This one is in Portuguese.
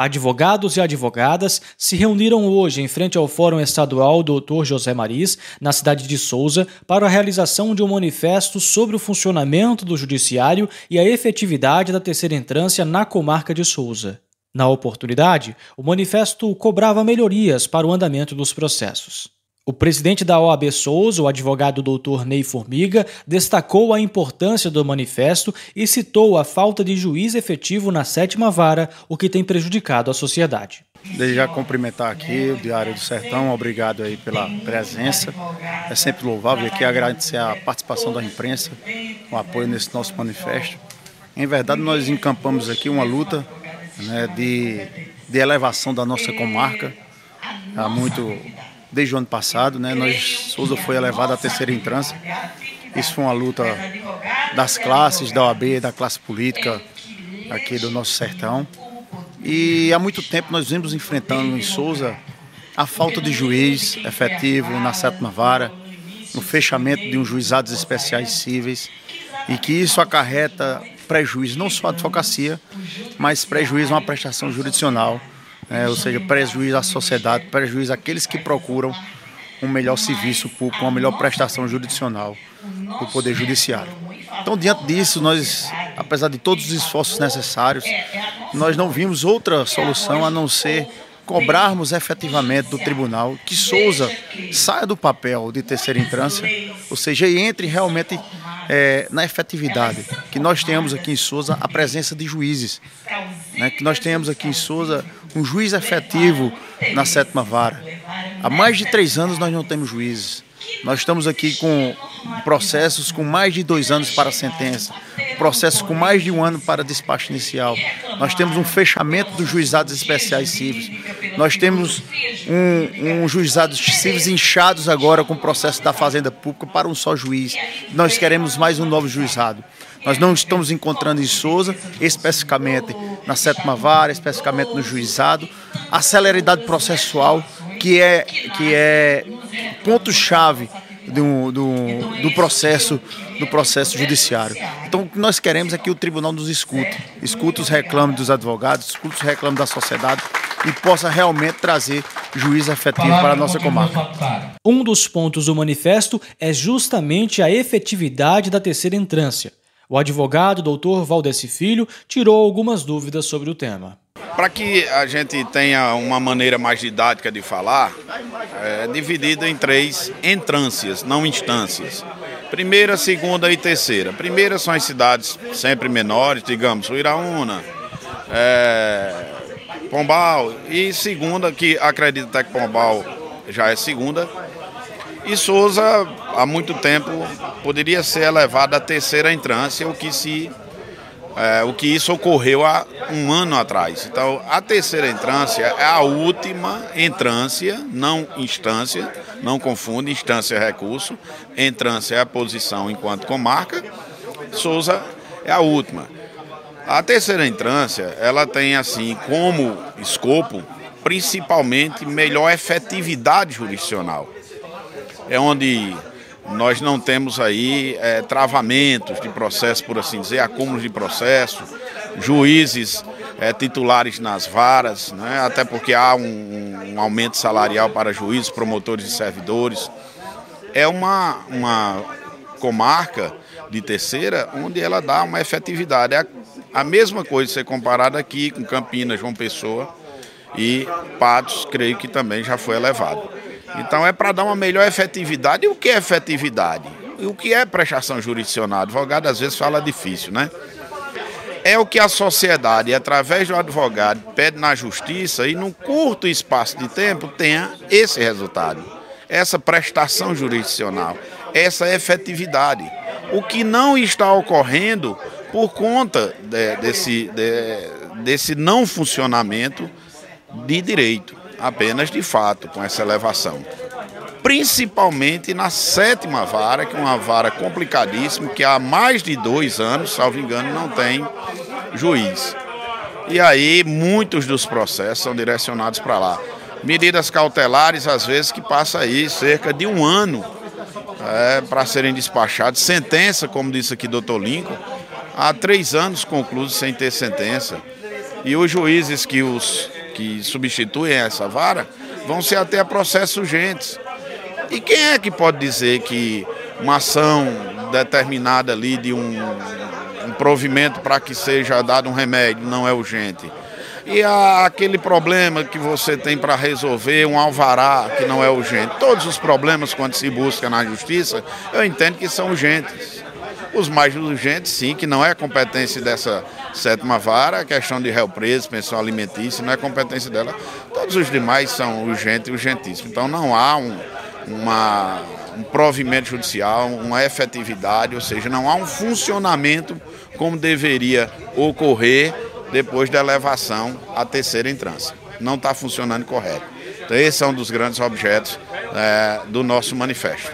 Advogados e advogadas se reuniram hoje em frente ao Fórum Estadual Dr. José Maris, na cidade de Souza, para a realização de um manifesto sobre o funcionamento do Judiciário e a efetividade da terceira entrância na comarca de Souza. Na oportunidade, o manifesto cobrava melhorias para o andamento dos processos. O presidente da OAB Souza, o advogado doutor Ney Formiga, destacou a importância do manifesto e citou a falta de juiz efetivo na sétima vara, o que tem prejudicado a sociedade. Desde já cumprimentar aqui o Diário do Sertão, obrigado aí pela presença. É sempre louvável aqui agradecer a participação da imprensa, o apoio nesse nosso manifesto. Em verdade, nós encampamos aqui uma luta né, de, de elevação da nossa comarca. Há muito desde o ano passado, né? Nós, Souza foi elevado à terceira entrância. Isso foi uma luta das classes, da OAB, da classe política aqui do nosso sertão. E há muito tempo nós vimos enfrentando em Souza a falta de juiz efetivo na sétima vara, o fechamento de um juizados especiais cíveis e que isso acarreta prejuízo não só à advocacia, mas prejuízo uma prestação jurisdicional é, ou seja, prejuízo à sociedade, prejuízo àqueles que procuram um melhor serviço público, uma melhor prestação jurisdicional do Poder Judiciário. Então, diante disso, nós, apesar de todos os esforços necessários, nós não vimos outra solução a não ser cobrarmos efetivamente do tribunal que Souza saia do papel de terceira instância, ou seja, entre realmente é, na efetividade, que nós tenhamos aqui em Souza a presença de juízes, né, que nós tenhamos aqui em Souza um juiz efetivo na sétima vara. Há mais de três anos nós não temos juízes. Nós estamos aqui com processos com mais de dois anos para sentença, processos com mais de um ano para despacho inicial. Nós temos um fechamento dos juizados especiais cíveis. Nós temos um, um juizados cíveis inchados agora com o processo da Fazenda Pública para um só juiz. Nós queremos mais um novo juizado. Nós não estamos encontrando em Souza, especificamente na sétima vara, especificamente no juizado, a celeridade processual que é, que é ponto-chave do, do, do, processo do processo judiciário. Então, o que nós queremos é que o tribunal nos escute, escute os reclames dos advogados, escute os reclames da sociedade e possa realmente trazer juízo efetivo para a nossa comarca. Um dos pontos do manifesto é justamente a efetividade da terceira entrância. O advogado doutor Valdeci Filho tirou algumas dúvidas sobre o tema. Para que a gente tenha uma maneira mais didática de falar, é dividido em três entrâncias, não instâncias. Primeira, segunda e terceira. Primeira são as cidades sempre menores, digamos, Uiraúna, é, Pombal. E segunda, que acredito até que Pombal já é segunda. E Souza, há muito tempo, poderia ser elevado à terceira entrância, o que se é, o que isso ocorreu há um ano atrás. Então, a terceira entrância é a última entrância, não instância, não confunde, instância é recurso, entrância é a posição enquanto comarca, Souza é a última. A terceira entrância, ela tem assim como escopo, principalmente melhor efetividade jurisdicional. É onde nós não temos aí é, travamentos de processo, por assim dizer, acúmulos de processo, juízes é, titulares nas varas, né? até porque há um, um, aumento salarial para juízes, promotores e servidores. É uma, uma comarca de terceira onde ela dá uma efetividade. É a, a mesma coisa ser comparada aqui com Campinas, João Pessoa e Patos, creio que também já foi elevado. Então é para dar uma melhor efetividade. E o que é efetividade? E o que é prestação jurisdicional? Advogado às vezes fala difícil, né? É o que a sociedade, através do advogado, pede na justiça e num curto espaço de tempo tenha esse resultado, essa prestação jurisdicional, essa efetividade. O que não está ocorrendo por conta de, desse, de, desse não funcionamento de direito apenas de fato com essa elevação. Principalmente na sétima vara, que é uma vara complicadíssima, que há mais de dois anos, salvo engano, não tem juiz. E aí muitos dos processos são direcionados para lá. Medidas cautelares, às vezes, que passa aí cerca de um ano é, para serem despachados. Sentença, como disse aqui o doutor Lincoln, há três anos concluídos sem ter sentença. E os juízes que, os, que substituem essa vara vão ser até a processos urgentes. E quem é que pode dizer que uma ação determinada ali de um, um provimento para que seja dado um remédio não é urgente? E aquele problema que você tem para resolver, um alvará que não é urgente. Todos os problemas, quando se busca na justiça, eu entendo que são urgentes. Os mais urgentes, sim, que não é competência dessa sétima vara, a questão de réu preso, pensão alimentícia, não é competência dela. Todos os demais são urgentes e urgentíssimos. Então não há um, uma, um provimento judicial, uma efetividade, ou seja, não há um funcionamento como deveria ocorrer depois da elevação à terceira entrância. Não está funcionando correto. Então, esse é um dos grandes objetos é, do nosso manifesto.